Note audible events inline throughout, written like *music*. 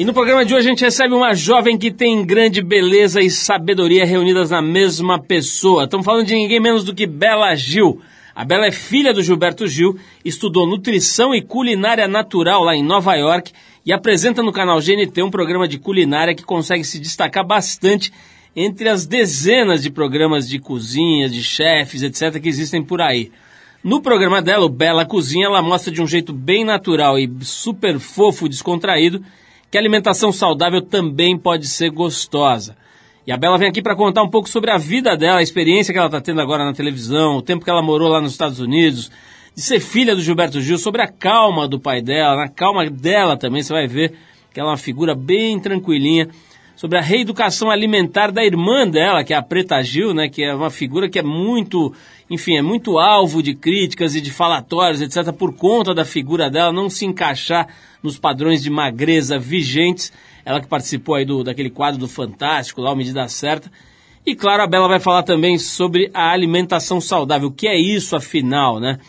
E no programa de hoje a gente recebe uma jovem que tem grande beleza e sabedoria reunidas na mesma pessoa. Estamos falando de ninguém menos do que Bela Gil. A Bela é filha do Gilberto Gil, estudou nutrição e culinária natural lá em Nova York e apresenta no canal GNT um programa de culinária que consegue se destacar bastante entre as dezenas de programas de cozinha, de chefes, etc., que existem por aí. No programa dela, o Bela Cozinha, ela mostra de um jeito bem natural e super fofo, descontraído, que a alimentação saudável também pode ser gostosa. E a Bela vem aqui para contar um pouco sobre a vida dela, a experiência que ela está tendo agora na televisão, o tempo que ela morou lá nos Estados Unidos, de ser filha do Gilberto Gil, sobre a calma do pai dela, na calma dela também, você vai ver que ela é uma figura bem tranquilinha, sobre a reeducação alimentar da irmã dela, que é a Preta Gil, né, que é uma figura que é muito, enfim, é muito alvo de críticas e de falatórios, etc., por conta da figura dela não se encaixar nos padrões de magreza vigentes. Ela que participou aí do, daquele quadro do Fantástico, lá, o Medida Certa. E claro, a Bela vai falar também sobre a alimentação saudável. O que é isso, afinal, né?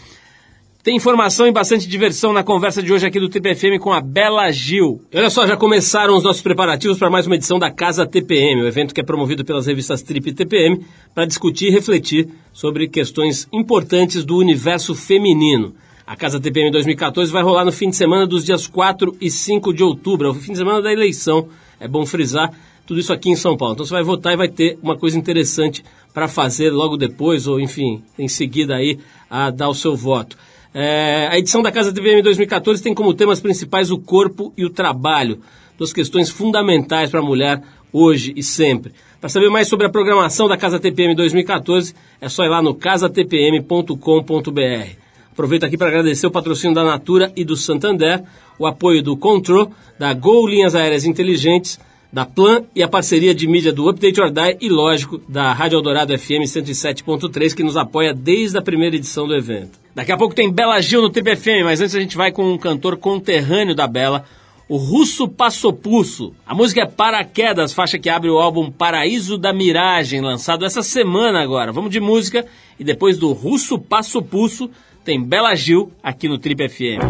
Tem informação e bastante diversão na conversa de hoje aqui do Trip FM com a Bela Gil. Olha só, já começaram os nossos preparativos para mais uma edição da Casa TPM, o evento que é promovido pelas revistas Trip e TPM para discutir e refletir sobre questões importantes do universo feminino. A Casa TPM 2014 vai rolar no fim de semana dos dias 4 e 5 de outubro, é o fim de semana da eleição, é bom frisar, tudo isso aqui em São Paulo. Então você vai votar e vai ter uma coisa interessante para fazer logo depois, ou enfim, em seguida aí, a dar o seu voto. É, a edição da Casa TPM 2014 tem como temas principais o corpo e o trabalho, duas questões fundamentais para a mulher hoje e sempre. Para saber mais sobre a programação da Casa TPM 2014, é só ir lá no casatpm.com.br. Aproveito aqui para agradecer o patrocínio da Natura e do Santander, o apoio do Control, da Gol Linhas Aéreas Inteligentes, da Plan e a parceria de mídia do Update or Die e, lógico, da Rádio Eldorado FM 107.3, que nos apoia desde a primeira edição do evento. Daqui a pouco tem Bela Gil no Trip FM, mas antes a gente vai com um cantor conterrâneo da Bela, o Russo Passopusso. A música é Paraquedas, faixa que abre o álbum Paraíso da Miragem, lançado essa semana agora. Vamos de música e depois do Russo Passopusso tem Bela Gil aqui no Trip FM.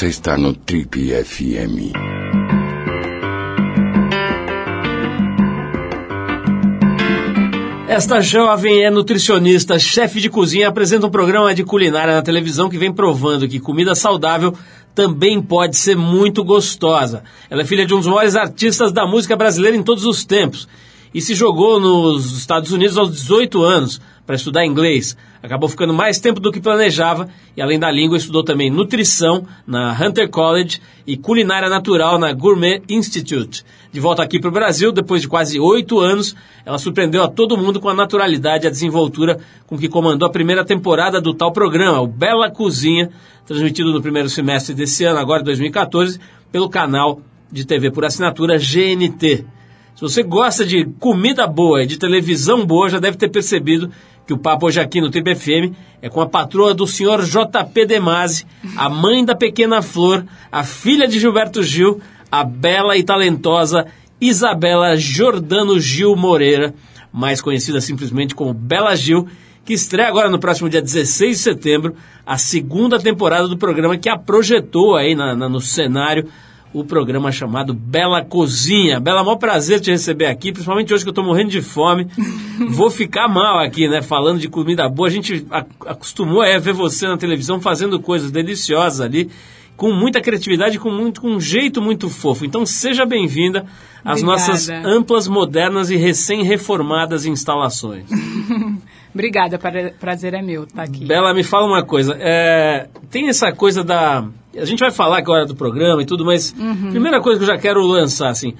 Você está no Trip FM. Esta jovem é nutricionista, chefe de cozinha, apresenta um programa de culinária na televisão que vem provando que comida saudável também pode ser muito gostosa. Ela é filha de um dos maiores artistas da música brasileira em todos os tempos e se jogou nos Estados Unidos aos 18 anos para estudar inglês. Acabou ficando mais tempo do que planejava e, além da língua, estudou também nutrição na Hunter College e culinária natural na Gourmet Institute. De volta aqui para o Brasil, depois de quase oito anos, ela surpreendeu a todo mundo com a naturalidade e a desenvoltura com que comandou a primeira temporada do tal programa, o Bela Cozinha, transmitido no primeiro semestre desse ano, agora 2014, pelo canal de TV por assinatura GNT. Se você gosta de comida boa e de televisão boa, já deve ter percebido que o papo hoje aqui no Trip FM é com a patroa do senhor JP Demasi, a mãe da pequena Flor, a filha de Gilberto Gil, a bela e talentosa Isabela Jordano Gil Moreira, mais conhecida simplesmente como Bela Gil, que estreia agora no próximo dia 16 de setembro a segunda temporada do programa que a projetou aí na, na, no cenário o programa chamado Bela Cozinha. Bela, maior prazer te receber aqui, principalmente hoje que eu tô morrendo de fome. *laughs* Vou ficar mal aqui, né, falando de comida boa. A gente acostumou a ver você na televisão fazendo coisas deliciosas ali, com muita criatividade, com, muito, com um jeito muito fofo. Então seja bem-vinda às nossas amplas, modernas e recém-reformadas instalações. *laughs* Obrigada, prazer é meu estar tá aqui. Bela, me fala uma coisa. É, tem essa coisa da. A gente vai falar agora do programa e tudo, mas uhum. primeira coisa que eu já quero lançar, assim.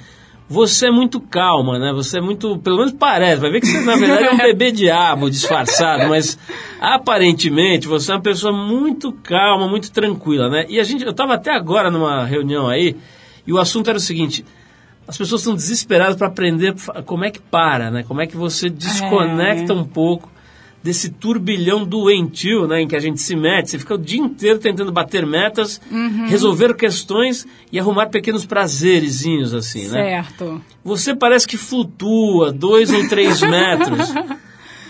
Você é muito calma, né? Você é muito. Pelo menos parece. Vai ver que você, na verdade, é um *laughs* bebê diabo disfarçado, mas aparentemente você é uma pessoa muito calma, muito tranquila, né? E a gente. Eu estava até agora numa reunião aí, e o assunto era o seguinte as pessoas estão desesperadas para aprender como é que para, né? Como é que você desconecta é. um pouco desse turbilhão doentio, né, em que a gente se mete, você fica o dia inteiro tentando bater metas, uhum. resolver questões e arrumar pequenos prazerezinhos assim, né? Certo. Você parece que flutua dois ou três *laughs* metros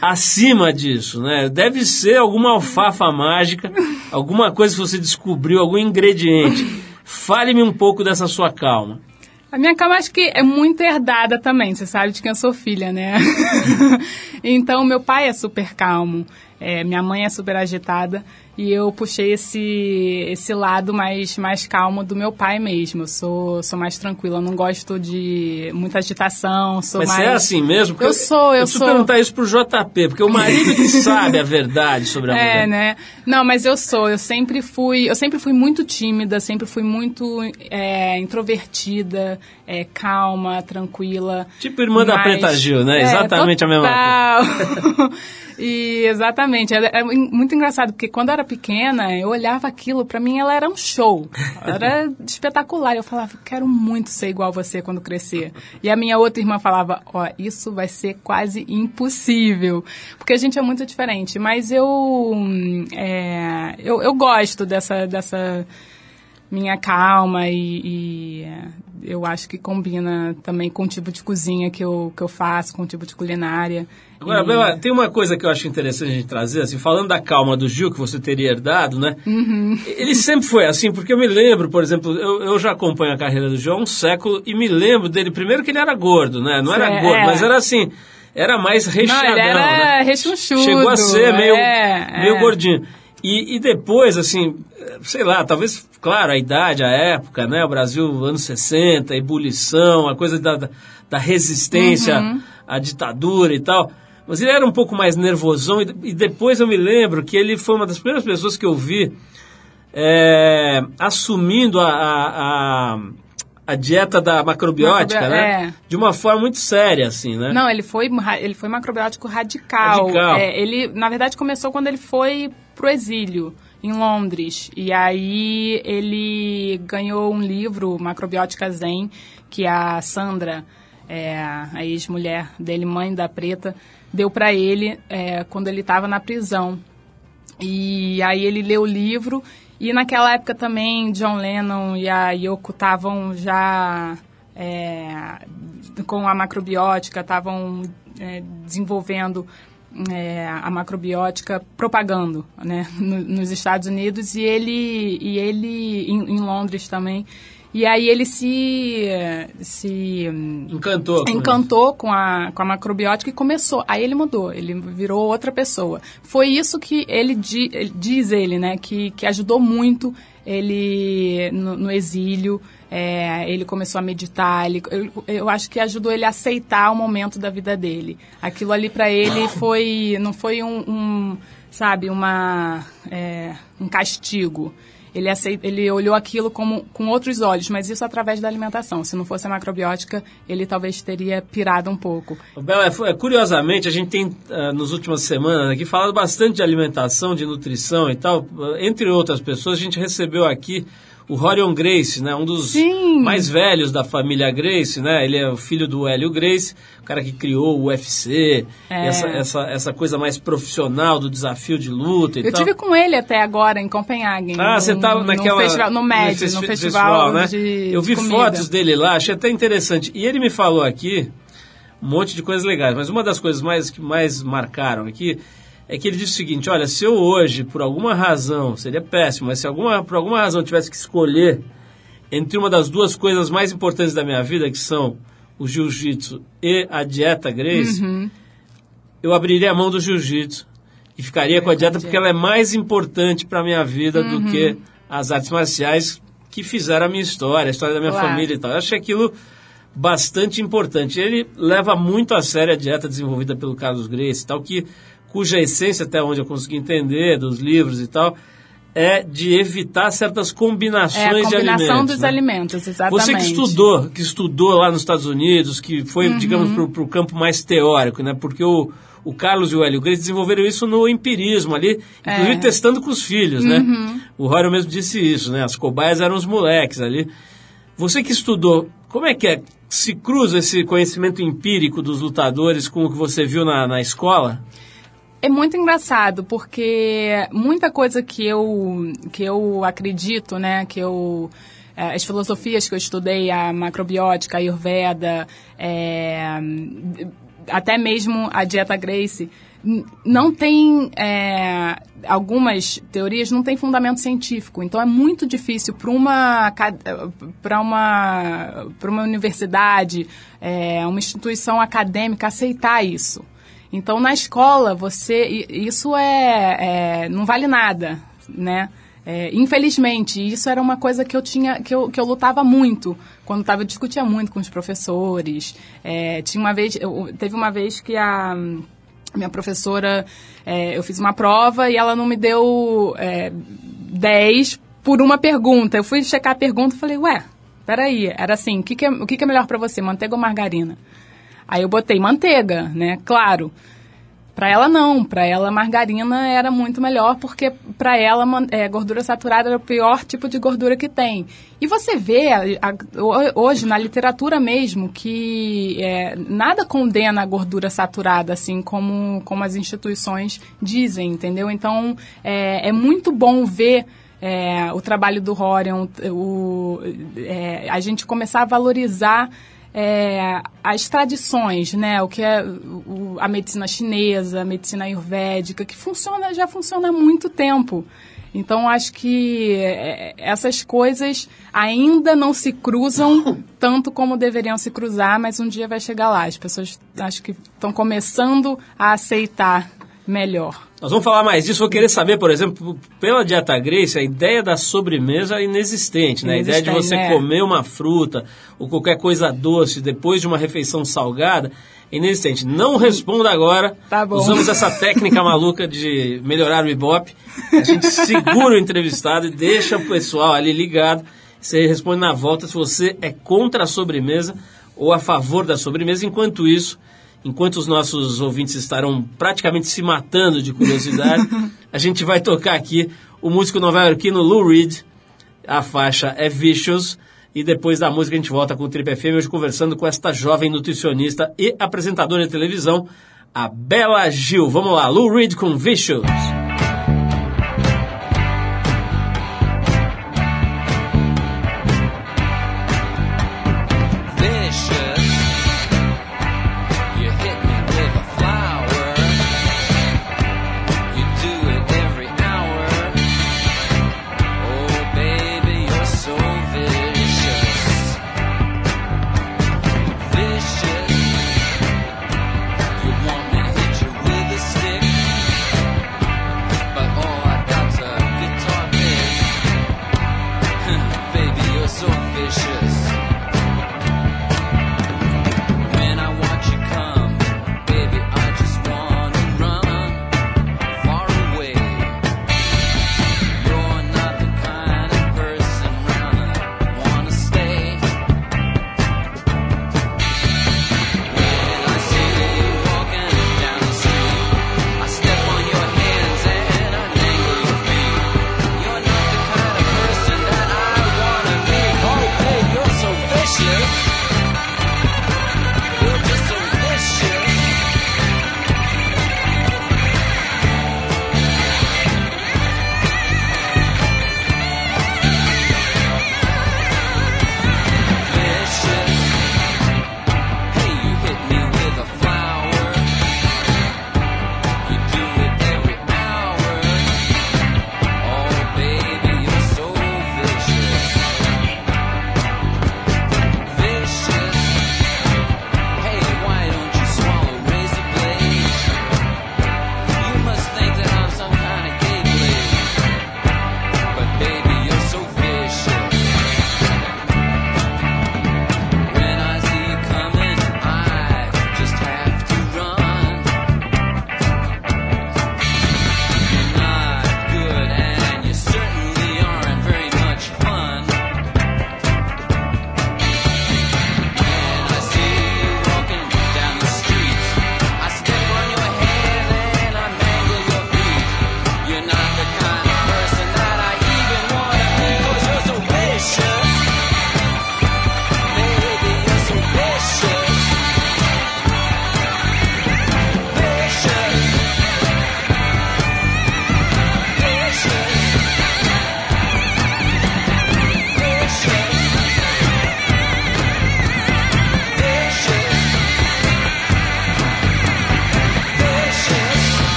acima disso, né? Deve ser alguma alfafa mágica, alguma coisa que você descobriu, algum ingrediente. Fale-me um pouco dessa sua calma. A minha calma acho que é muito herdada também, você sabe de quem eu sou filha, né? *laughs* então, meu pai é super calmo, é, minha mãe é super agitada e eu puxei esse, esse lado mais, mais calmo do meu pai mesmo. Eu sou, sou mais tranquila, não gosto de muita agitação, sou Mas mais... você é assim mesmo? Porque eu sou, eu, eu sou. Eu perguntar isso pro JP, porque o marido que *laughs* sabe a verdade sobre a é, mulher. É, né? Não, mas eu sou, eu sempre fui, eu sempre fui muito tímida, sempre fui muito é, introvertida, é, calma, tranquila. Tipo irmã mas... da Preta Gil, né? É, Exatamente total. a mesma coisa. *laughs* E exatamente, é, muito engraçado porque quando eu era pequena, eu olhava aquilo, para mim ela era um show, era *laughs* espetacular. Eu falava, quero muito ser igual você quando crescer. E a minha outra irmã falava, ó, oh, isso vai ser quase impossível, porque a gente é muito diferente. Mas eu, é, eu, eu gosto dessa, dessa minha calma e, e eu acho que combina também com o tipo de cozinha que eu, que eu faço, com o tipo de culinária. Agora, E- Bela, tem uma coisa que eu acho interessante a gente trazer, assim, falando da calma do Gil, que você teria herdado, né? Uhum. Ele sempre foi assim, porque eu me lembro, por exemplo, eu, eu já acompanho a carreira do Gil há um século e me lembro dele, primeiro que ele era gordo, né? Não era É, gordo, é. mas era assim, era mais Não, recheadão, ele era né? rechonchudo. Chegou a ser meio, é, meio é. gordinho. E, e depois, assim, sei lá, talvez, claro, a idade, a época, né? O Brasil, anos 60, a ebulição, a coisa da, da, resistência Uhum. à ditadura e tal. Mas ele era um pouco mais nervosão e, e depois eu me lembro que ele foi uma das primeiras pessoas que eu vi é, assumindo a, a, a, a dieta da macrobiótica, Macrobi- né? é. De uma forma muito séria, assim, né? Não, ele foi, ele foi macrobiótico radical. Radical. É, ele, na verdade, começou quando ele foi pro exílio, em Londres. E aí ele ganhou um livro, Macrobiótica Zen, que a Sandra, é, a ex-mulher dele, mãe da Preta, deu para ele é, quando ele estava na prisão. E aí ele leu o livro e naquela época também John Lennon e a Yoko estavam já é, com a macrobiótica, estavam é, desenvolvendo é, a macrobiótica, propagando né, *laughs* no- nos Estados Unidos e ele, e ele em, em Londres também. E aí ele se, se Encantou. com encantou com a, com a macrobiótica e começou. Aí ele mudou, ele virou outra pessoa. Foi isso que ele- diz ele, né, que, que ajudou muito ele no, no exílio. É, ele começou a meditar. Ele, eu, eu acho que ajudou ele a aceitar o momento da vida dele. Aquilo ali para ele *coughs* foi não foi um, um, sabe uma é, um castigo. Ele, aceit- ele olhou aquilo como, com outros olhos, mas isso através da alimentação. Se não fosse a macrobiótica, ele talvez teria pirado um pouco. Bel, é, curiosamente, a gente tem, ah, nas últimas semanas aqui, falado bastante de alimentação, de nutrição e tal. Entre outras pessoas, a gente recebeu aqui o Rorion Grace, né? Um dos Sim. mais velhos da família Grace, né? Ele é o filho do Hélio Grace, o cara que criou o UFC, É. essa, essa, essa coisa mais profissional do desafio de luta e Eu tal. tive com ele até agora em Copenhague. Ah, no- você estava naquela... No, festival, no MED, nesse no fe- festival, né? de Eu vi de fotos dele lá, achei até interessante. E ele me falou aqui um monte de coisas legais, mas uma das coisas mais que mais marcaram aqui é que ele disse o seguinte, olha, se eu hoje, por alguma razão, seria péssimo, mas se alguma, por alguma razão eu tivesse que escolher entre uma das duas coisas mais importantes da minha vida, que são o jiu-jitsu e a dieta Grace, Uhum. eu abriria a mão do jiu-jitsu e ficaria com a dieta porque ela é mais importante para minha vida do Uhum. que as artes marciais que fizeram a minha história, a história da minha Claro. família e tal. Eu achei aquilo bastante importante. Ele leva muito a sério a dieta desenvolvida pelo Carlos Grace e tal, que, cuja essência, até onde eu consegui entender, dos livros e tal, é de evitar certas combinações É a de combinação alimentos. dos né? alimentos, exatamente. Você que estudou, que estudou lá nos Estados Unidos, que foi, Uhum. digamos, para o campo mais teórico, né? Porque o, o Carlos e o Hélio Grace desenvolveram isso no empirismo ali, inclusive É. Uhum. testando com os filhos, né? O Rório mesmo disse isso, né? As cobaias eram os moleques ali. Você que estudou, como é que é? Se cruza esse conhecimento empírico dos lutadores com o que você viu na, na escola? É muito engraçado, porque muita coisa que eu, que eu acredito, né, que eu... eh, As filosofias que eu estudei, a macrobiótica, a ayurveda, eh, até mesmo a dieta Grace, não tem... eh, algumas teorias não têm fundamento científico. Então, é muito difícil para uma, para uma, para uma universidade, eh, uma instituição acadêmica aceitar isso. Então, na escola, você isso é, é- não vale nada, né? É, infelizmente, isso era uma coisa que eu tinha, que eu, que eu lutava muito quando estava discutia muito com os professores. É, tinha uma vez, eu- teve uma vez que a minha professora, é, eu fiz uma prova e ela não me deu é, 10 por uma pergunta. Eu fui checar a pergunta e falei, ué, peraí, era assim, o que, que, é, o que, que é melhor para você, manteiga ou margarina? Aí eu botei manteiga, né? Claro. Para ela não, para ela margarina era muito melhor porque para ela é, gordura saturada era o pior tipo de gordura que tem. E você vê a- a- ho- hoje na literatura mesmo que é, nada condena a gordura saturada assim como como as instituições dizem, entendeu? Então é, é muito bom ver é, o trabalho do Horion, o, é, a gente começar a valorizar é, as tradições, né? O que é o, a medicina chinesa, a medicina ayurvédica, que funciona, já funciona há muito tempo. Então, acho que é, essas coisas ainda não se cruzam *coughs* tanto como deveriam se cruzar, mas um dia vai chegar lá. As pessoas acho que estão começando a aceitar melhor. Nós vamos falar mais disso. Vou querer saber, por exemplo, pela dieta Grace, a ideia da sobremesa é inexistente, né? A ideia de você né? comer uma fruta ou qualquer coisa doce depois de uma refeição salgada é inexistente. Não responda agora. Tá bom. Usamos essa técnica maluca de melhorar o Ibope. A gente segura o entrevistado e deixa o pessoal ali ligado. Você responde na volta se você é contra a sobremesa ou a favor da sobremesa. Enquanto isso, enquanto os nossos ouvintes estarão praticamente se matando de curiosidade, *laughs* a gente vai tocar aqui o músico nova-iorquino Lou Reed. A faixa é Vicious. E depois da música a gente volta com o Trip FM, hoje conversando com esta jovem nutricionista e apresentadora de televisão, a Bela Gil. Vamos lá, Lou Reed com Vicious. vicious.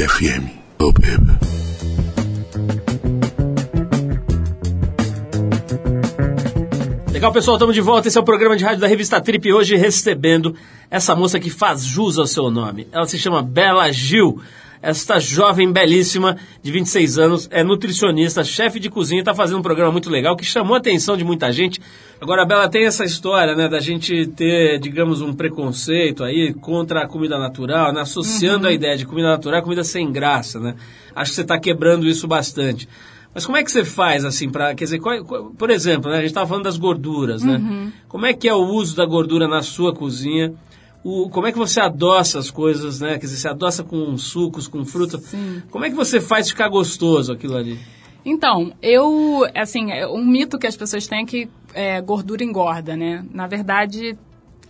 FM. Oh, baby. Legal, pessoal, estamos de volta. Esse é o programa de rádio da revista Trip. Hoje recebendo essa moça que faz jus ao seu nome. Ela se chama Bela Gil. Esta jovem belíssima, de 26 anos, é nutricionista, chefe de cozinha, está fazendo um programa muito legal que chamou a atenção de muita gente. Agora, a Bela tem essa história, né, da gente ter, digamos, um preconceito aí contra a comida natural, né, associando a ideia de comida natural a comida sem graça, né. Acho que você está quebrando isso bastante. Mas como é que você faz, assim, para quer dizer, qual- qual- por exemplo, né, a gente estava falando das gorduras, né? Como é que é o uso da gordura na sua cozinha? O, como é que você adoça as coisas, né? Quer dizer, você adoça com sucos, com fruta. Sim. Como é que você faz ficar gostoso aquilo ali? Então, eu, assim, é um mito que as pessoas têm é que é, gordura engorda, né? Na verdade,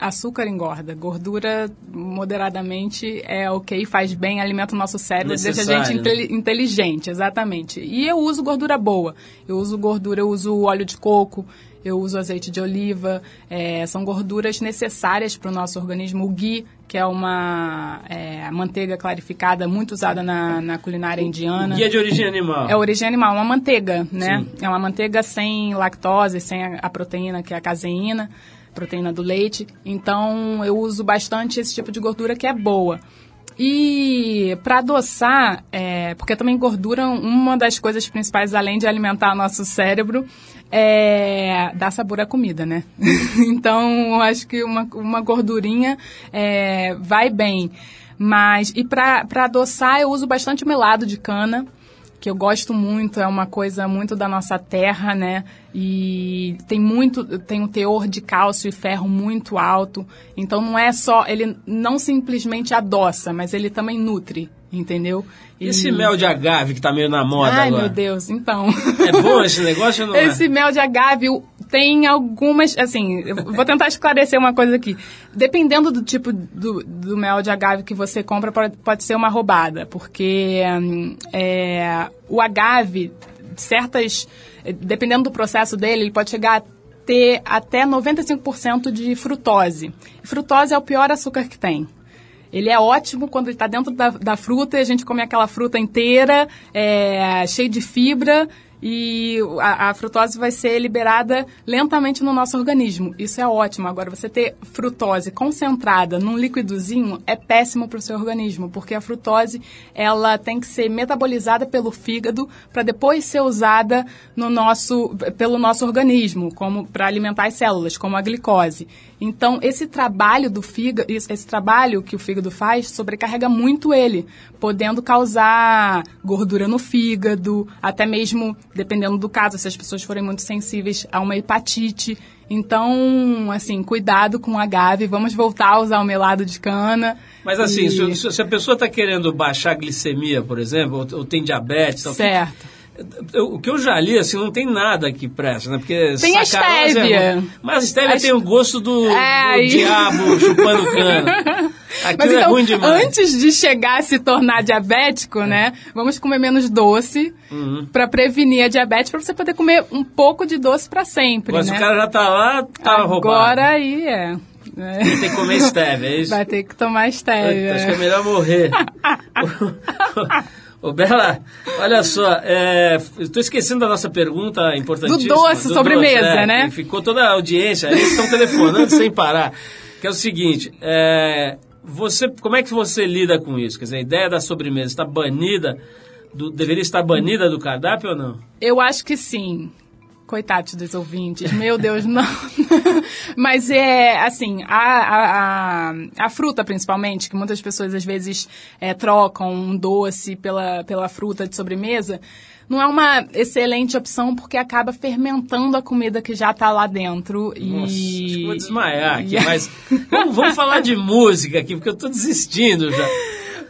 Açúcar engorda. Gordura, moderadamente, é ok, faz bem, alimenta o nosso cérebro, deixa a Necessário, gente né? inteli- inteligente, exatamente. E eu uso gordura boa. Eu uso gordura, eu uso óleo de coco, eu uso azeite de oliva. é, são gorduras necessárias para o nosso organismo. O ghee, que é uma é, manteiga clarificada muito usada na, na culinária indiana. Guia de origem animal. É origem animal, uma manteiga, né? Sim. É uma manteiga sem lactose, sem a, a proteína, que é a caseína, proteína do leite. Então, eu uso bastante esse tipo de gordura que é boa. E para adoçar, é, porque também gordura, uma das coisas principais, além de alimentar nosso cérebro, é dar sabor à comida, né? *laughs* então, acho que uma, uma gordurinha é, vai bem. Mas, e para adoçar, eu uso bastante melado de cana que eu gosto muito, é uma coisa muito da nossa terra, né? E tem muito, tem um teor de cálcio e ferro muito alto. Então não é só, ele não simplesmente adoça, mas ele também nutre, entendeu? E esse mel de agave que tá meio na moda Ai, agora? meu Deus, então. É bom esse negócio ou não *laughs* Esse é? mel de agave o- tem algumas, assim, eu vou tentar esclarecer uma coisa aqui. Dependendo do tipo do, do mel de agave que você compra, pode, pode ser uma roubada, porque hum, é, o agave, certas, dependendo do processo dele, ele pode chegar a ter até 95% de frutose. Frutose é o pior açúcar que tem. Ele é ótimo quando está dentro da, da fruta e a gente come aquela fruta inteira, é, cheia de fibra, e a, a frutose vai ser liberada lentamente no nosso organismo. Isso é ótimo. Agora, você ter frutose concentrada num líquidozinho é péssimo para o seu organismo, porque a frutose ela tem que ser metabolizada pelo fígado para depois ser usada no nosso, pelo nosso organismo, como para alimentar as células, como a glicose. Então, esse trabalho do fígado, esse trabalho que o fígado faz, sobrecarrega muito ele, podendo causar gordura no fígado, até mesmo, dependendo do caso, se as pessoas forem muito sensíveis a uma hepatite. Então, assim, cuidado com o agave, vamos voltar a usar o melado de cana. Mas assim, E- se, se a pessoa está querendo baixar a glicemia, por exemplo, ou, ou tem diabetes, Certo. Eu- o que eu já li, assim, não tem nada que presta, né? Porque Tem a estévia. É. Mas a estévia A tem o gosto do, É, do diabo chupando *laughs* cana. Aquilo Mas é então, ruim demais. antes de chegar a se tornar diabético, né, vamos comer menos doce Uhum. pra prevenir a diabetes, pra você poder comer um pouco de doce pra sempre, Mas né? o cara já tá lá, tá roubado. Agora aí é. é. Tem que comer estévia, é isso? Vai ter que tomar stevia. Acho que é melhor morrer. *laughs* Ô, Bela, olha só, é, estou esquecendo da nossa pergunta importantíssima. Do doce, sobremesa, é, né? Ficou toda a audiência, eles estão telefonando sem parar. Que é o seguinte, é, você, como é que você lida com isso? Quer dizer, a ideia da sobremesa está banida, do- deveria estar banida do cardápio ou não? Eu acho que sim. Coitados dos ouvintes, meu Deus, não. *laughs* Mas é assim, a, a, a, fruta principalmente, que muitas pessoas às vezes é, trocam um doce pela, pela fruta de sobremesa, não é uma excelente opção porque acaba fermentando a comida que já está lá dentro. Nossa, e... acho que vou desmaiar aqui, *laughs* mas vamos, vamos falar de música aqui, porque eu estou desistindo já.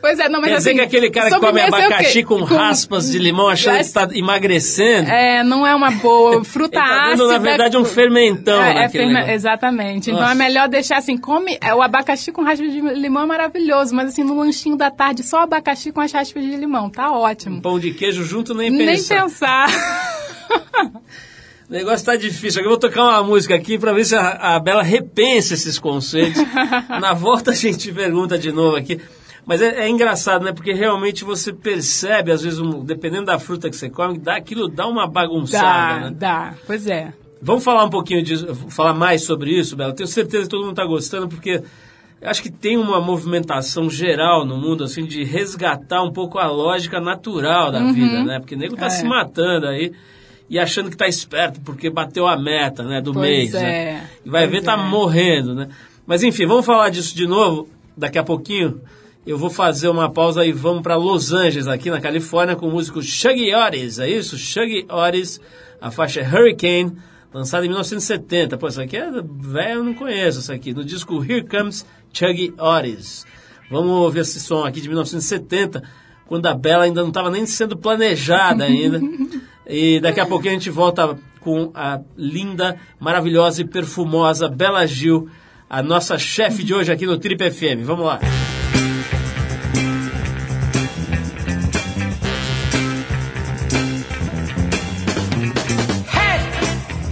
Pois é, não, mas Quer dizer assim, que aquele cara que come é abacaxi com, raspas de limão achando que está emagrecendo, É, não é uma boa. Fruta tá ácida. na verdade, um fermentão É, é ferme-. Exatamente. Então Nossa. é melhor deixar assim, come. é, o abacaxi com raspas de limão é maravilhoso, mas assim, no lanchinho da tarde, só abacaxi com as raspas de limão. Tá ótimo. Um pão de queijo junto nem Nem pensar. pensar. *laughs* O negócio tá difícil. Eu vou tocar uma música aqui para ver se a, a Bela repensa esses conceitos. *laughs* Na volta a gente pergunta de novo aqui. Mas é, é engraçado, né? Porque realmente você percebe, às vezes, um- dependendo da fruta que você come, dá, aquilo dá uma bagunçada, dá, né? dá. Pois é. Vamos falar um pouquinho disso, falar mais sobre isso, Bela. Tenho certeza que todo mundo está gostando, porque acho que tem uma movimentação geral no mundo, assim, de resgatar um pouco a lógica natural da vida, né? Porque o nego tá É. se matando aí e achando que tá esperto porque bateu a meta, né, do Pois mês, é, né? E vai pois ver, tá é. morrendo, né? Mas enfim, vamos falar disso de novo daqui a pouquinho. Eu vou fazer uma pausa e vamos para Los Angeles, aqui na Califórnia, com o músico Shuggy Otis, é isso? Shuggy Otis, a faixa é Hurricane, lançada em 1970. Pô, isso aqui é velho, eu não conheço isso aqui. No disco Here Comes Chuggy Otis. Vamos ouvir esse som aqui de 1970, quando a Bela ainda não estava nem sendo planejada ainda. e daqui a pouquinho a gente volta com a linda, maravilhosa e perfumosa Bela Gil a nossa chefe de hoje aqui no Trip FM. Vamos lá.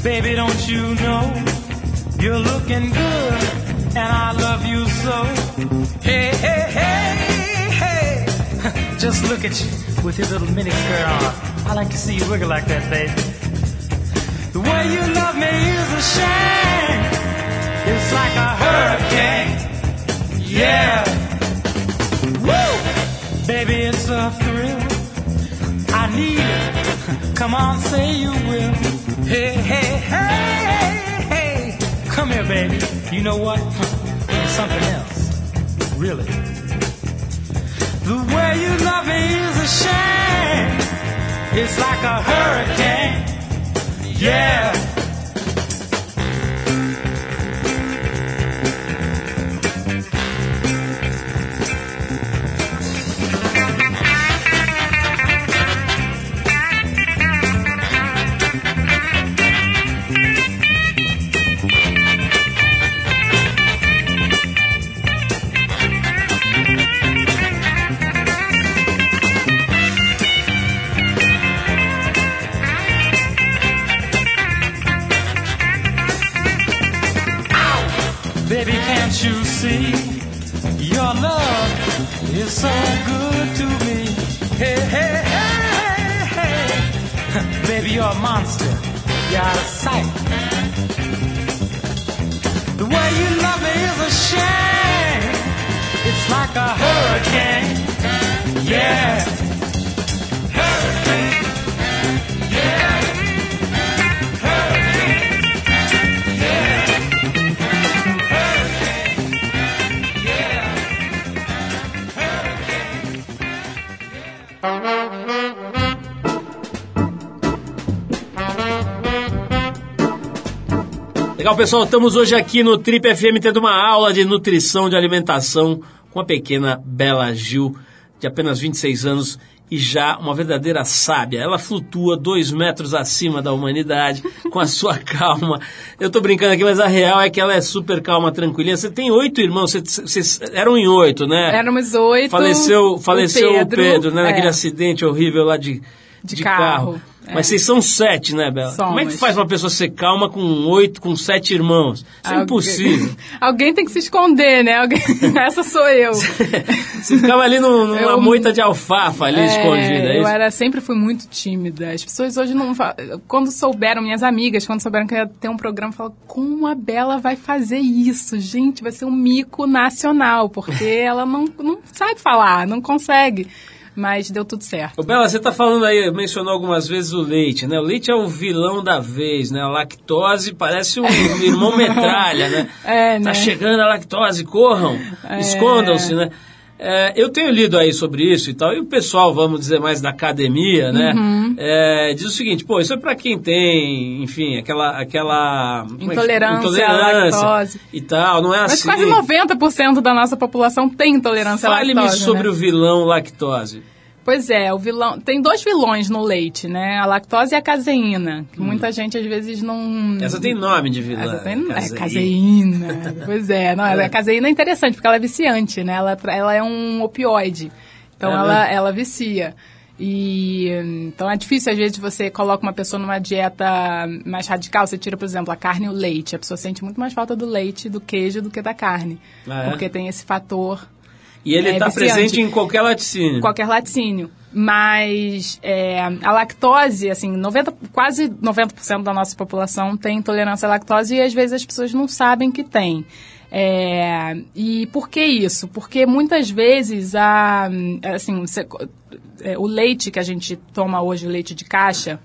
Baby, don't you know you're looking good and I love you so? Hey, hey, hey, hey, *laughs* just look at you with your little mini skirt on. I like to see you wiggle like that, baby. The way you love me is a shame. It's like a hurricane. Yeah. Woo! Baby, it's a thrill. I need. Come on, say you will. Hey, hey, hey, hey, hey. Come here, baby. You know what? It's something else. Really. The way you love me is a shame. It's like a hurricane. Yeah. Monster. You're out of sight. The way you love me is a shame. It's like a hurricane. Yeah. Legal, pessoal, estamos hoje aqui no Trip FM tendo uma aula de nutrição, de alimentação com a pequena Bela Gil, de apenas 26 anos e já uma verdadeira sábia. Ela flutua dois metros acima da humanidade, com a sua *laughs* calma. Eu tô brincando aqui, mas a real é que ela é super calma, tranquilinha. Você tem oito irmãos, vocês- eram em oito, né? Éramos oito. Faleceu, faleceu o Pedro, Pedro, né? Naquele é. acidente horrível lá de, De carro, é. Mas vocês são sete, né, Bela? Como é que Somos. faz uma pessoa ser calma com oito, com sete irmãos? Isso é Alguém- impossível. *laughs* Alguém tem que se esconder, né? Alguém... *laughs* Essa sou eu. *laughs* Você ficava ali no- numa Eu- moita de alfafa ali É, escondida. é eu era, sempre fui muito tímida. As pessoas hoje não. Quando souberam, minhas amigas, quando souberam que eu ia ter um programa, falaram: como a Bela vai fazer isso? Gente, vai ser um mico nacional, porque ela não, não sabe falar, não consegue. Mas deu tudo certo. Ô, Bela, você tá falando aí, mencionou algumas vezes o leite, né? O leite é o vilão da vez, né? A lactose parece um *laughs* irmão metralha, né? É, Tá né? chegando a lactose, corram, escondam-se, né? É, eu tenho lido aí sobre isso e tal, e o pessoal, vamos dizer mais da academia, né? Uhum. é, diz o seguinte, pô, isso é pra quem tem, enfim, aquela... aquela é Intolerância à lactose. E tal, não é Mas assim. quase 90% da nossa população tem intolerância à Fale-me lactose. sobre né? o vilão lactose. Pois é, o vilão. Tem dois vilões no leite, né? A lactose e a caseína. Que muita gente às vezes não. Hum. Essa tem nome de vilã. Essa tem, é, Caseína. *laughs* pois é, não, a caseína é interessante porque ela é viciante, né? Ela, ela é um opioide. Então É ela, mesmo? ela vicia. E então é difícil, às vezes, você coloca uma pessoa numa dieta mais radical, você tira, por exemplo, a carne e o leite. A pessoa sente muito mais falta do leite, do queijo, do que da carne. Ah, é? Porque tem esse fator E ele É está viciante. presente em qualquer laticínio. qualquer laticínio. Mas é, a lactose, assim, 90, quase 90% da nossa população tem intolerância à lactose e às vezes as pessoas não sabem que tem. É, e por que isso? Porque muitas vezes a, assim, é, o leite que a gente toma hoje, o leite de caixa,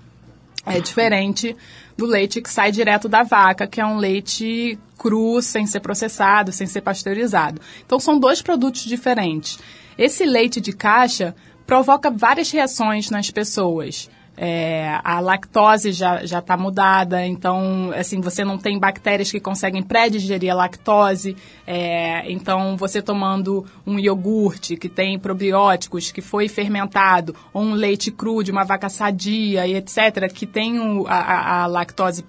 é diferente do leite que sai direto da vaca, que é um leite cru, sem ser processado, sem ser pasteurizado. Então, são dois produtos diferentes. Esse leite de caixa provoca várias reações nas pessoas. É, a lactose já está mudada, então, assim, você não tem bactérias que conseguem pré-digerir a lactose. É, então, você tomando um iogurte que tem probióticos, que foi fermentado, ou um leite cru de uma vaca sadia e etc., que tem o- a, a- lactose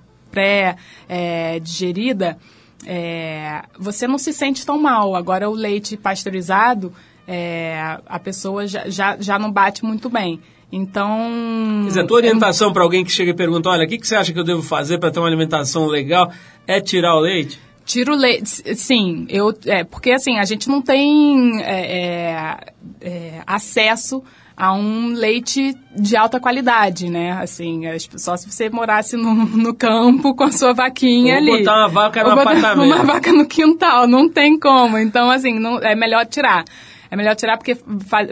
pré-digerida, é, você não se sente tão mal. Agora, o leite pasteurizado, é, a pessoa já, já, já não bate muito bem. Então. Quer dizer, a tua orientação para alguém que chega e pergunta, olha, o que, que você acha que eu devo fazer para ter uma alimentação legal? É tirar o leite? Tiro leite, sim, eu, é, porque assim, a gente não tem é, é, é, acesso a um leite de alta qualidade, né? Assim, as- só se você morasse no, no campo com a sua vaquinha Ou ali. botar uma vaca no *laughs* apartamento. Uma vaca no quintal, não tem como. Então, assim, não, é melhor tirar. É melhor tirar porque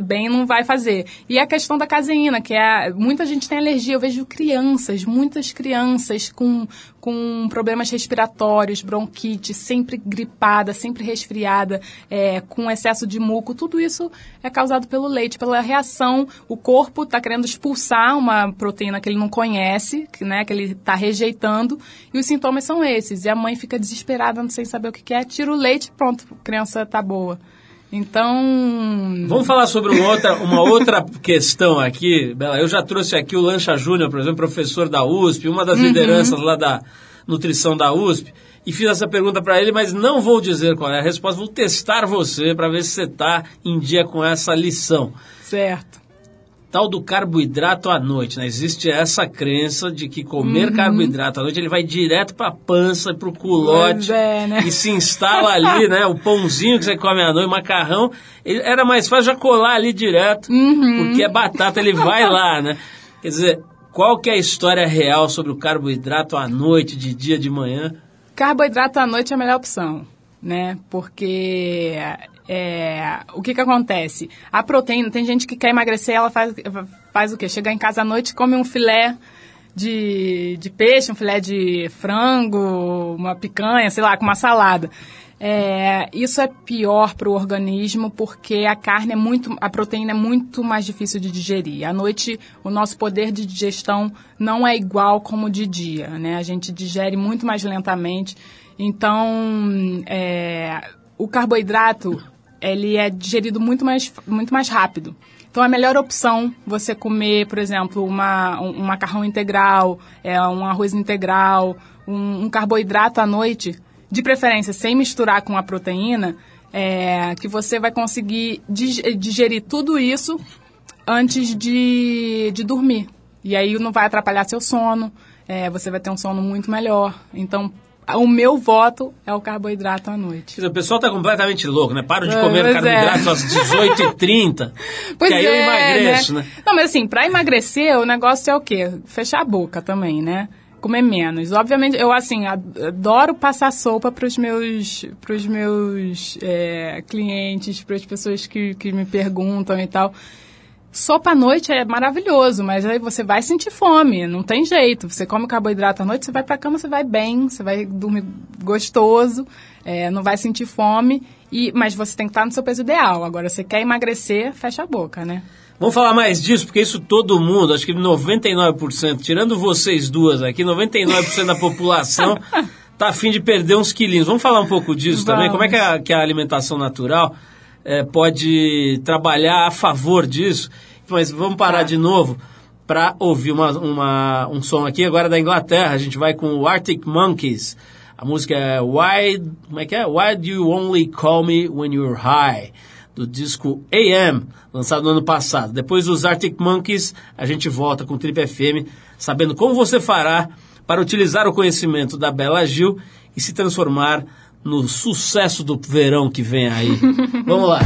bem não vai fazer. E a questão da caseína, que é. Muita gente tem alergia. Eu vejo crianças, muitas crianças com, com problemas respiratórios, bronquite, sempre gripada, sempre resfriada, é, com excesso de muco. Tudo isso é causado pelo leite, pela reação. O corpo está querendo expulsar uma proteína que ele não conhece, que, né, que ele está rejeitando. E os sintomas são esses. E a mãe fica desesperada, sem saber o que é. Tira o leite, pronto, criança tá boa. Então. Vamos falar sobre uma outra, uma outra questão aqui, Bela. Eu já trouxe aqui o Lancha Júnior, por exemplo, professor da USP, uma das lideranças lá da nutrição da USP, e fiz essa pergunta para ele, mas não vou dizer qual é a resposta, vou testar você para ver se você está em dia com essa lição. Certo. Tal do carboidrato à noite, né? Existe essa crença de que comer carboidrato à noite ele vai direto para a pança, para o culote é, né? e se instala ali, né? O pãozinho que você come à noite, o macarrão, era mais fácil já colar ali direto, Uhum. porque é batata, ele vai lá, né? Quer dizer, qual que é a história real sobre o carboidrato à noite, de dia, de manhã? Carboidrato à noite é a melhor opção, né? Porque é, o que que acontece? A proteína, tem gente que quer emagrecer, ela faz, faz o quê? Chega em casa à noite, come um filé de, de peixe, um filé de frango, uma picanha, sei lá, com uma salada. É, isso é pior para o organismo porque a carne é muito, a proteína é muito mais difícil de digerir. À noite, o nosso poder de digestão não é igual como de dia, né? A gente digere muito mais lentamente. Então, é, o carboidrato ele é digerido muito mais, muito mais rápido. Então, a melhor opção você comer, por exemplo, uma, um, um macarrão integral, é, um arroz integral, um, um carboidrato à noite, de preferência sem misturar com a proteína, é, que você vai conseguir dig- digerir tudo isso antes de, de dormir. E aí não vai atrapalhar seu sono, é, você vai ter um sono muito melhor. Então, o meu voto é o carboidrato à noite. O pessoal tá completamente louco, né? Para de É, comer *laughs* pois carboidratos é. às 18h30, Pois que aí eu é, emagreço, né? Não, mas assim, pra emagrecer, o negócio é o quê? Fechar a boca também, né? Comer menos. Obviamente, eu, assim, ad- adoro passar sopa pros meus, pros meus é, clientes, pras pessoas que, que me perguntam e tal. Sopa à noite é maravilhoso, mas aí você vai sentir fome, não tem jeito. Você come carboidrato à noite, você vai pra cama, você vai bem, você vai dormir gostoso, é, não vai sentir fome, e, mas você tem que estar no seu peso ideal. Agora, você quer emagrecer, fecha a boca, né? Vamos falar mais disso, porque isso todo mundo, acho que 99%, tirando vocês duas aqui, 99% da população *laughs* tá afim de perder uns quilinhos. Vamos falar um pouco disso também? Vamos. Como é que a, que a alimentação natural eh, pode trabalhar a favor disso? Mas vamos parar Tá. de novo para ouvir uma, uma- um som aqui agora da Inglaterra. A gente vai com o Arctic Monkeys. A música é Why, como é que é? Why Do You Only Call Me When You're High? do disco AM, lançado no ano passado. Depois dos Arctic Monkeys, a gente volta com o Trip FM, sabendo como você fará para utilizar o conhecimento da Bela Gil e se transformar no sucesso do verão que vem aí. *laughs* Vamos lá.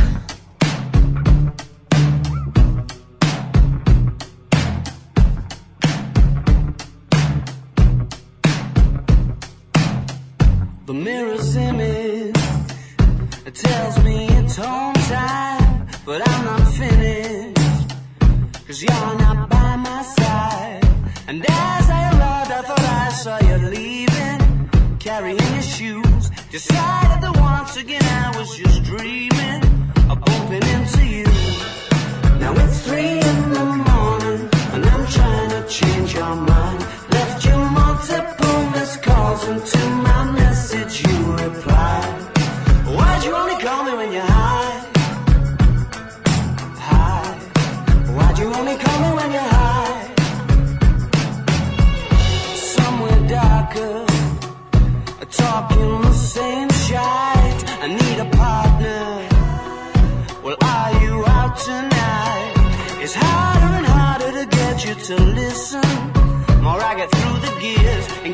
Decided that once again I was just dreaming of bumping into you. Now it's three in the morning, and I'm trying to change your mind. Left you multiple missed calls, and to my saying, child, I need a partner. Well, are you out tonight? It's harder and harder to get you to listen. More I get through the gears and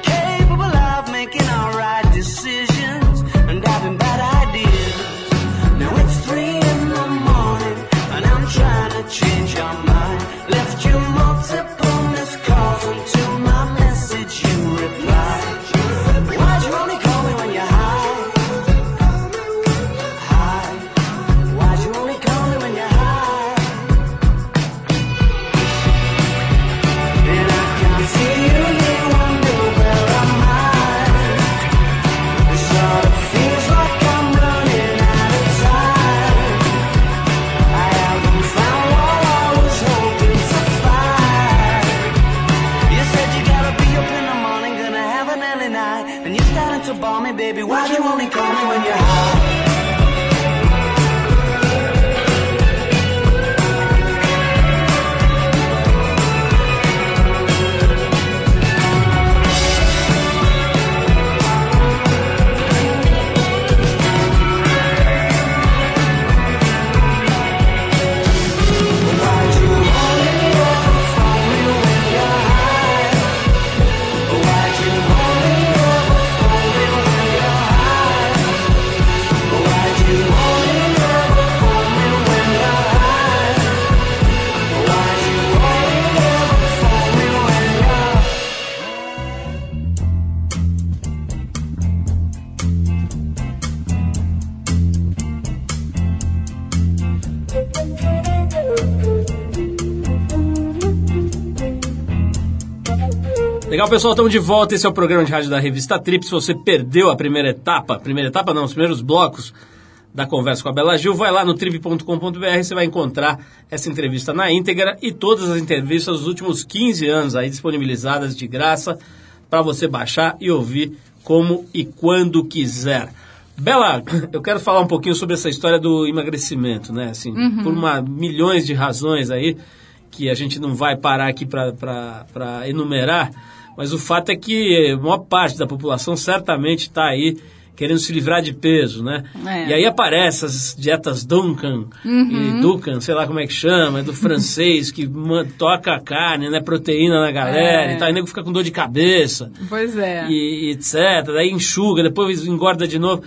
Legal, pessoal, estamos de volta. Esse é o programa de rádio da revista Trip. Se você perdeu a primeira etapa, primeira etapa não, os primeiros blocos da conversa com a Bela Gil, vai lá no trip.com.br, você vai encontrar essa entrevista na íntegra e todas as entrevistas dos últimos 15 anos aí disponibilizadas de graça para você baixar e ouvir como e quando quiser. Bela, *clears throat* eu quero falar um pouquinho sobre essa história do emagrecimento, né? Assim, por uma, milhões de razões aí que a gente não vai parar aqui para enumerar, mas o fato é que a maior parte da população certamente está aí querendo se livrar de peso, né? É. E aí aparecem as dietas Duncan e Duncan, sei lá como é que chama, é do francês que toca a carne, né? Proteína na galera É. e tal, e nego fica com dor de cabeça Pois é. e, e etc. Daí enxuga, depois engorda de novo.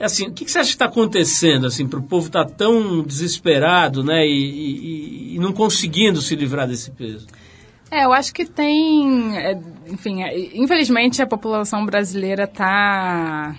É assim, o que, que você acha que está acontecendo assim para o povo estar tão desesperado, né, e, e- e não conseguindo se livrar desse peso? É, eu acho que tem, é, enfim, é, infelizmente a população brasileira está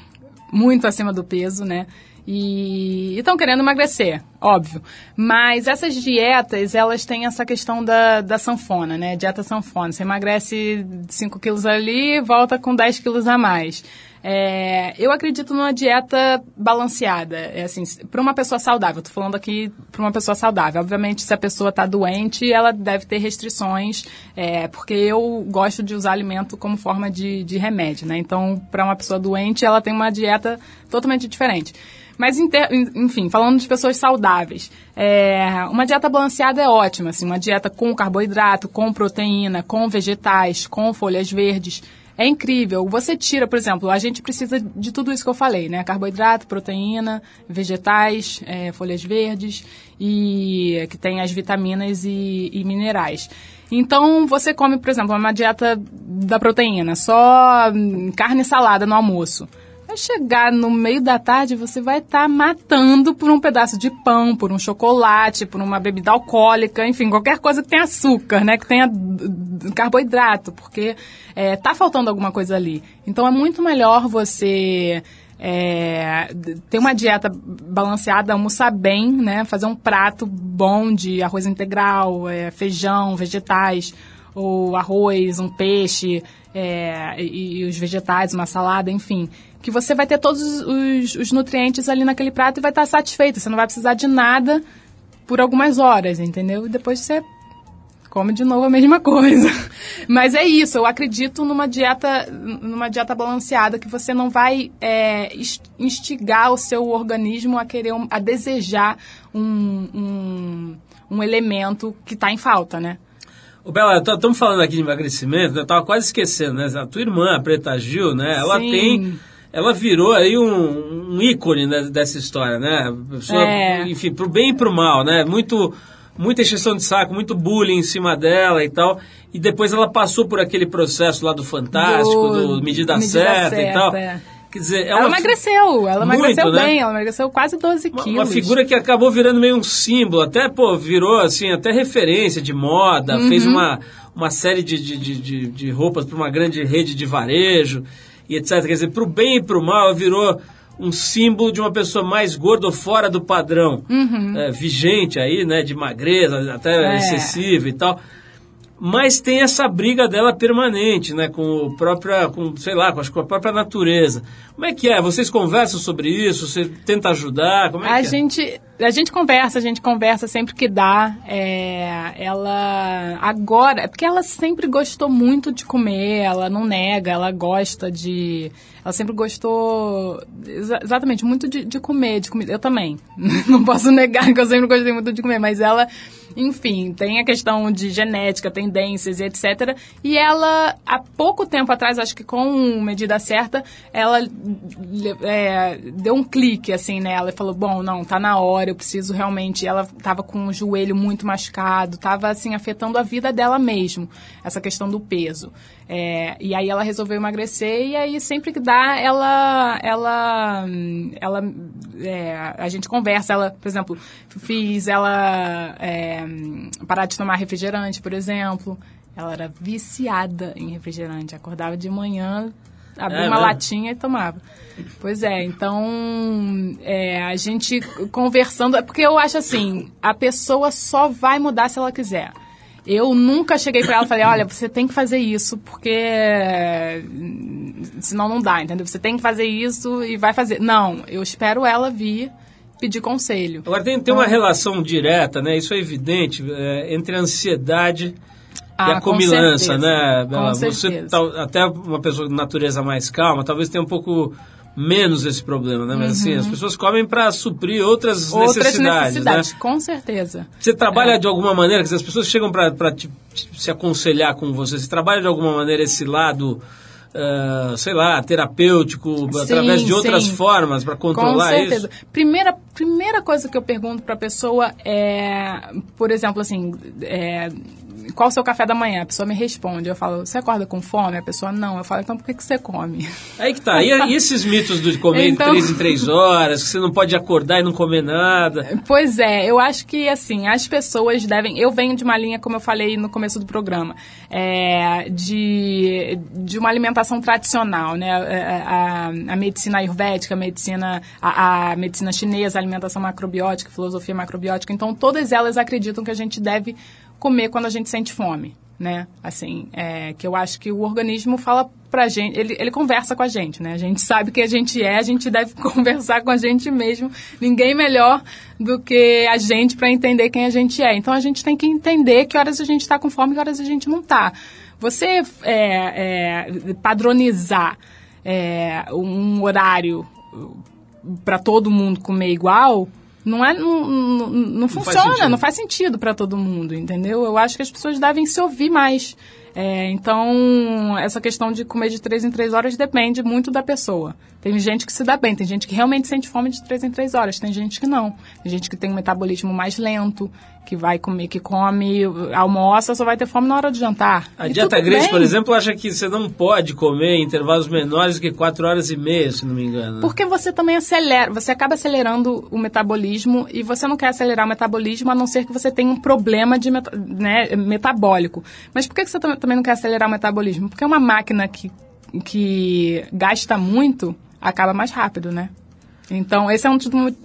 muito acima do peso, né? E estão querendo emagrecer, óbvio. Mas essas dietas, elas têm essa questão da, da sanfona, né? Dieta sanfona. Você emagrece 5 quilos ali volta com 10 quilos a mais. É, eu acredito numa dieta balanceada. É assim, para uma pessoa saudável, estou falando aqui para uma pessoa saudável. Obviamente, se a pessoa está doente, ela deve ter restrições, é, porque eu gosto de usar alimento como forma de, de remédio, né? Então, para uma pessoa doente, ela tem uma dieta totalmente diferente. Mas, enfim, falando de pessoas saudáveis, é, uma dieta balanceada é ótima, assim, uma dieta com carboidrato, com proteína, com vegetais, com folhas verdes. É incrível. Você tira, por exemplo, a gente precisa de tudo isso que eu falei, né? Carboidrato, proteína, vegetais, é, folhas verdes e que tem as vitaminas e, e minerais. Então, você come, por exemplo, uma dieta da proteína, só carne e salada no almoço. Vai chegar no meio da tarde, você vai estar matando por um pedaço de pão, por um chocolate, por uma bebida alcoólica, enfim, qualquer coisa que tenha açúcar, né? Que tenha carboidrato, porque é, tá faltando alguma coisa ali. Então é muito melhor você é, ter uma dieta balanceada, almoçar bem, né? Fazer um prato bom de arroz integral, é, feijão, vegetais, ou arroz, um peixe, é, e, e os vegetais, uma salada, enfim. Que você vai ter todos os, os nutrientes ali naquele prato e vai estar satisfeito. Você não vai precisar de nada por algumas horas, entendeu? E depois você come de novo a mesma *laughs* coisa. Mas é isso, eu acredito numa dieta, numa dieta balanceada que você não vai é, ins- instigar o seu organismo a querer, a desejar um, um, um elemento que está em falta, né? Ô, Bela, estamos falando aqui de emagrecimento, né? eu tava quase esquecendo, né? A tua irmã, a Preta Gil, né? Ela Sim. tem ela virou aí um, um ícone né, dessa história, né? Pessoa, É. Enfim, pro bem e pro mal, né? Muito, muita encheção de saco, muito bullying em cima dela e tal. E depois ela passou por aquele processo lá do Fantástico, do, Do Medida, Medida certa, e Certa, tal. é. Quer dizer, Ela uma, emagreceu, ela Muito, emagreceu né? bem, ela emagreceu quase 12 uma, quilos. uma figura que acabou virando meio um símbolo, até, pô, virou, assim, até referência de moda, fez Uhum. uma, uma série de, de, de, de, de roupas para uma grande rede de varejo e etc. Quer dizer, pro bem e pro mal, ela virou um símbolo de uma pessoa mais gorda ou fora do padrão é, vigente aí, né, de magreza, até Uhum. É. excessiva e tal. Mas tem essa briga dela permanente, né, com o própria, com, sei lá, com, a própria natureza. Como é que é? Vocês conversam sobre isso? Você tenta ajudar? Como é A que é? A gente conversa, a gente conversa sempre que dá. É, ela agora, é porque ela sempre gostou muito de comer, ela não nega, ela gosta de. Ela sempre gostou exa- exatamente muito de, de comer, de comida. Eu também. *laughs* Não posso negar que eu sempre gostei muito de comer, mas ela, enfim, tem a questão de genética, tendências e etc. E ela, há pouco tempo atrás, acho que com medida certa, ela é, deu um clique assim nela e falou: Bom, não, tá na hora, eu preciso realmente. Ela tava com o joelho muito machucado, tava assim, afetando a vida dela mesmo, essa questão do peso. É, e aí ela resolveu emagrecer e aí sempre que dá, ela, ela, ela, é, a gente conversa. Ela, por exemplo, fiz ela é, parar de tomar refrigerante, por exemplo. Ela era viciada em refrigerante, acordava de manhã, abria É uma latinha e tomava. Pois é, então é, a gente conversando, é porque eu acho assim, a pessoa só vai mudar se ela quiser. Eu nunca cheguei pra ela e falei, olha, você tem que fazer isso, porque hum, senão não dá, entendeu? Você tem que fazer isso e vai fazer. Não, eu espero ela vir pedir conselho. Agora tem, tem uma relação direta, né? Isso é evidente, é, entre a ansiedade e Ah, a com comilança, né, Com Bela? Você, certeza. tal- até uma pessoa de natureza mais calma, talvez tenha um pouco menos esse problema, né? Mas assim, as pessoas comem para suprir outras, Uhum. Outras necessidades, necessidades, né? com certeza. Você trabalha É. de alguma maneira, dizer, as pessoas chegam para se aconselhar com você, você trabalha de alguma maneira esse lado, ah, sei lá, terapêutico, através de outras sim. formas para controlar Com certeza. isso? Primeira, primeira coisa que eu pergunto para a pessoa é, por exemplo, assim, é, qual o seu café da manhã? A pessoa me responde. Eu falo, você acorda com fome? A pessoa, não. Eu falo, então por que, que você come? Aí que tá. E, e esses mitos de comer Então- três em três horas, que você não pode acordar e não comer nada. Pois é, eu acho que assim, as pessoas devem. Eu venho de uma linha, como eu falei no começo do programa, é, de, de uma alimentação tradicional, né? A, a- a medicina ayurvédica, a medicina, a, a medicina chinesa, a alimentação macrobiótica, filosofia macrobiótica. Então, todas elas acreditam que a gente deve comer quando a gente sente fome. Né? Assim, é, que eu acho que o organismo fala pra gente, ele, ele conversa com a gente, né? A gente sabe que a gente é, a gente deve *laughs* conversar com a gente mesmo. Ninguém melhor do que a gente para entender quem a gente é. Então a gente tem que entender que horas a gente está com fome e que horas a gente não está. Você é, é, padronizar é, um horário para todo mundo comer igual não é não, não, não funciona, não faz sentido para todo mundo, entendeu? Eu acho que as pessoas devem se ouvir mais. É, então, essa questão de comer de três em três horas depende muito da pessoa. Tem gente que se dá bem, tem gente que realmente sente fome de três em três horas, tem gente que não. Tem gente que tem um metabolismo mais lento, que vai comer, que come, almoça, só vai ter fome na hora do jantar. A E dieta Grace, bem. por exemplo, acha que você não pode comer em intervalos menores que quatro horas e meia, se não me engano. Porque você também acelera, você acaba acelerando o metabolismo e você não quer acelerar o metabolismo a não ser que você tenha um problema de meta- né, metabólico. Mas por que você tam- também não quer acelerar o metabolismo? Porque uma máquina que, que gasta muito acaba mais rápido, né? Então, esse é um,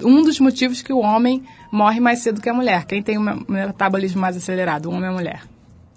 um dos motivos que o homem morre mais cedo que a mulher. Quem tem o me- metabolismo mais acelerado, o homem ou a mulher?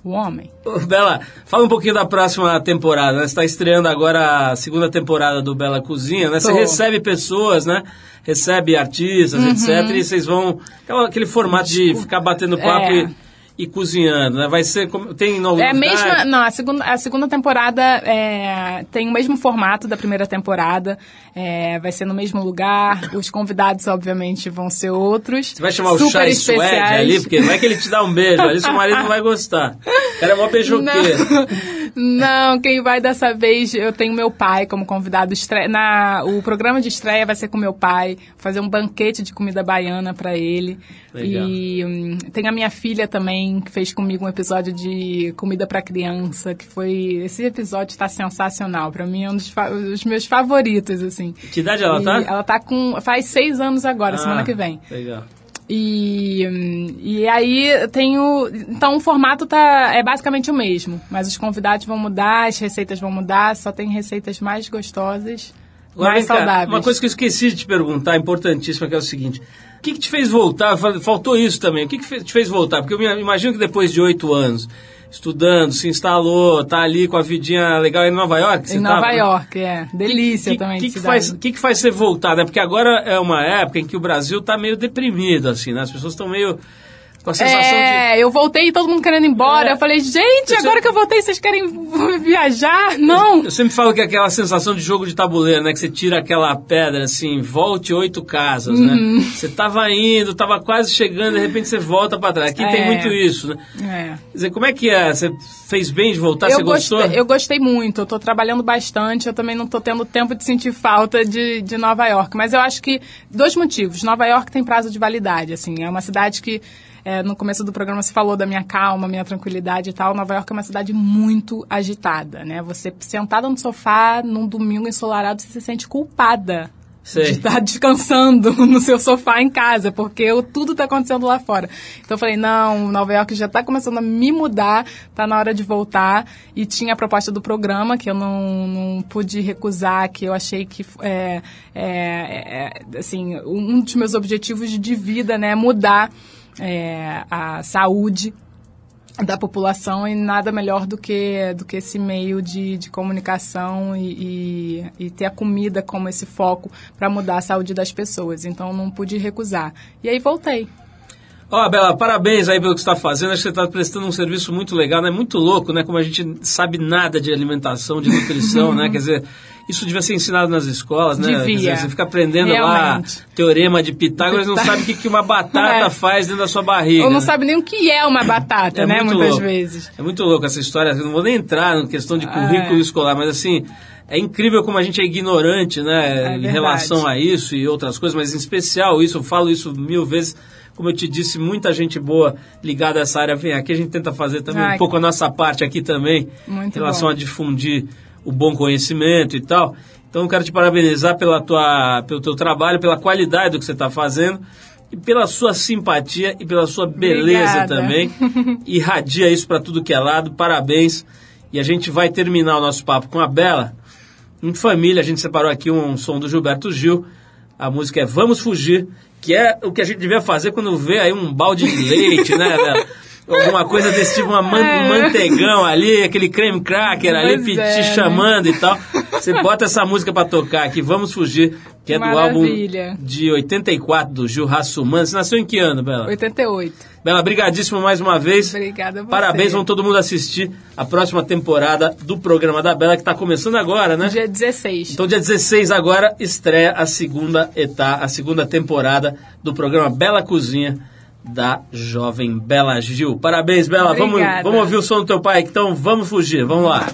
O homem. Bela, fala um pouquinho da próxima temporada, né? Você está estreando agora a segunda temporada do Bela Cozinha, né? Você Tô. recebe pessoas, né? Recebe artistas, Uhum. etc. E vocês vão... Aquele formato de ficar batendo papo É. e, e cozinhando, né? Vai ser como tem novo É a mesma. Não, a segunda, a segunda temporada é, tem o mesmo formato da primeira temporada. é, vai ser no mesmo lugar. Os convidados, obviamente, vão ser outros. Você vai chamar o e suede ali, porque não é que ele te dá um beijo, ali seu marido não vai gostar. O cara é mó beijoqueiro. Não, quem vai dessa vez, eu tenho meu pai como convidado. Estre... Na, o programa de estreia vai ser com meu pai, fazer um banquete de comida baiana pra ele. Legal. E hum, tem a minha filha também, que fez comigo um episódio de comida pra criança, que foi... Esse episódio está sensacional, Pra mim é um dos, fa- os meus favoritos, assim. Que idade ela E tá? Ela tá com... faz seis anos agora, semana Ah, que vem. Legal. E, e aí tenho. Então o formato tá, é basicamente o mesmo. Mas os convidados vão mudar, as receitas vão mudar, só tem receitas mais gostosas, Agora, mais vem cá, saudáveis. Uma coisa que eu esqueci de te perguntar, importantíssima, que é o seguinte. O que, que te fez voltar? Fal- Faltou isso também. O que, que te fez voltar? Porque eu me imagino que depois de oito anos, estudando, se instalou, tá ali com a vidinha legal em Nova York? Em Nova tava? York, é. Delícia que, também que, de que, cidade. faz, que, que faz você voltar, né? Porque agora é uma época em que o Brasil tá meio deprimido, assim, né? As pessoas estão meio com a sensação de... É, eu voltei e todo mundo querendo ir embora. É. Eu falei, gente, Eu agora sei- que eu voltei, vocês querem *laughs* viajar? Não! Eu sempre falo que é aquela sensação de jogo de tabuleiro, né? Que você tira aquela pedra assim, volte oito casas, Uhum. né? Você tava indo, tava quase chegando, de repente você volta pra trás. Aqui tem É. muito isso, né? É. Quer dizer, como é que é? Você fez bem de voltar? eu, você gostou? gostei, eu gostei muito, eu tô trabalhando bastante, eu também não tô tendo tempo de sentir falta de, de Nova York. Mas eu acho que dois motivos. Nova York tem prazo de validade, assim, é uma cidade que. É, no começo do programa se falou da minha calma, minha tranquilidade e tal. Nova York é uma cidade muito agitada, né? Você sentada no sofá num domingo ensolarado, você se sente culpada Sei. de estar descansando *laughs* no seu sofá em casa, porque tudo está acontecendo lá fora. Então eu falei, não, Nova York já está começando a me mudar, tá na hora de voltar. E tinha a proposta do programa, que eu não, não pude recusar, que eu achei que, é, é, é, assim, um dos meus objetivos de vida, né, é mudar é, a saúde da população e nada melhor do que do que esse meio de, de comunicação e, e, e ter a comida como esse foco para mudar a saúde das pessoas. Então não pude recusar. E aí voltei. Ó, Bela, parabéns aí pelo que você está fazendo. Acho que você está prestando um serviço muito legal, né? Muito louco, né? Como a gente sabe nada de alimentação, de nutrição, né? *laughs* Quer dizer, isso devia ser ensinado nas escolas, né? Devia. dizer, você fica aprendendo Realmente. lá teorema de Pitágoras, não Pitá- sabe o que, que uma batata *laughs* É. faz dentro da sua barriga. Ou não né? sabe nem o que é uma batata, É né? Muitas louco. vezes. É muito louco essa história. Eu não vou nem entrar na questão de currículo É. escolar, mas assim, é incrível como a gente é ignorante, né? É em relação a isso e outras coisas, mas em especial isso, eu falo isso mil vezes. Como eu te disse, muita gente boa ligada a essa área vem aqui. A gente tenta fazer também um Ai. pouco a nossa parte aqui também, em relação bom. a difundir o bom conhecimento e tal. Então, eu quero te parabenizar pela tua, pelo teu trabalho, pela qualidade do que você está fazendo e pela sua simpatia e pela sua beleza Obrigada. também. *laughs* Irradia isso para tudo que é lado. Parabéns. E a gente vai terminar o nosso papo com a Bela. Em família, a gente separou aqui um som do Gilberto Gil. A música é Vamos Fugir, que é o que a gente devia fazer quando vê aí um balde de leite, né, Bela? *laughs* Alguma coisa desse tipo, uma man- um manteigão ali, aquele creme cracker ali, Pois te é, né? chamando e tal. Você bota essa música pra tocar aqui, Vamos Fugir, que é do álbum Maravilha. de 84 do Gil Rassumano. Você nasceu em que ano, Bela? 88. Bela, brigadíssimo mais uma vez. Obrigada a você. Parabéns, vão todo mundo assistir a próxima temporada do programa da Bela, que está começando agora, né? Dia 16. Então, dia 16 agora estreia a segunda etapa, a segunda temporada do programa Bela Cozinha da jovem Bela Gil. Parabéns, Bela. Vamos, vamos ouvir o som do teu pai, então vamos fugir. Vamos lá.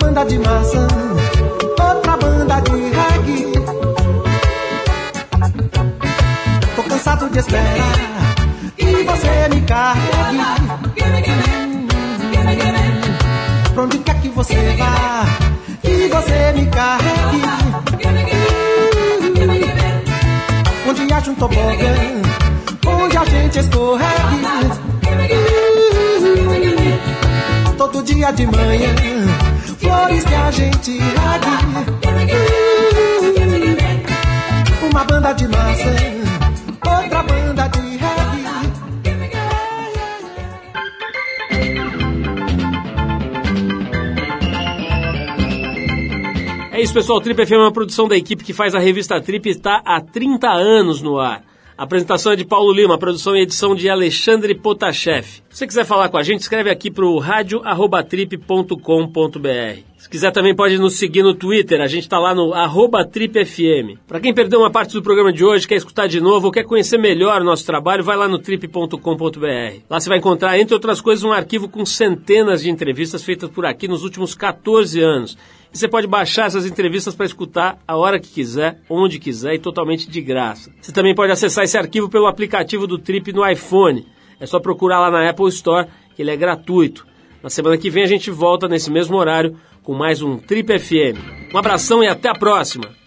Banda de maçã, outra banda de reggae. Tô cansado de esperar e você me carregue. Pra onde quer que você vá e você me carregue. Onde haja um tobogã, onde a gente escorregue. Todo dia de manhã, flores que a gente regue. Uma banda de maçã, outra banda de. É isso, pessoal. Trip FM é uma produção da equipe que faz a revista Trip e está há 30 anos no ar. A apresentação é de Paulo Lima, produção e edição de Alexandre Potashev. Se você quiser falar com a gente, escreve aqui para o radio@trip.com.br. Se quiser também pode nos seguir no Twitter, a gente está lá no tripfm. Para quem perdeu uma parte do programa de hoje, quer escutar de novo ou quer conhecer melhor o nosso trabalho, vai lá no trip.com.br. Lá você vai encontrar, entre outras coisas, um arquivo com centenas de entrevistas feitas por aqui nos últimos 14 anos. E você pode baixar essas entrevistas para escutar a hora que quiser, onde quiser e totalmente de graça. Você também pode acessar esse arquivo pelo aplicativo do Trip no iPhone. É só procurar lá na Apple Store, que ele é gratuito. Na semana que vem a gente volta nesse mesmo horário com mais um Trip FM. Um abração e até a próxima!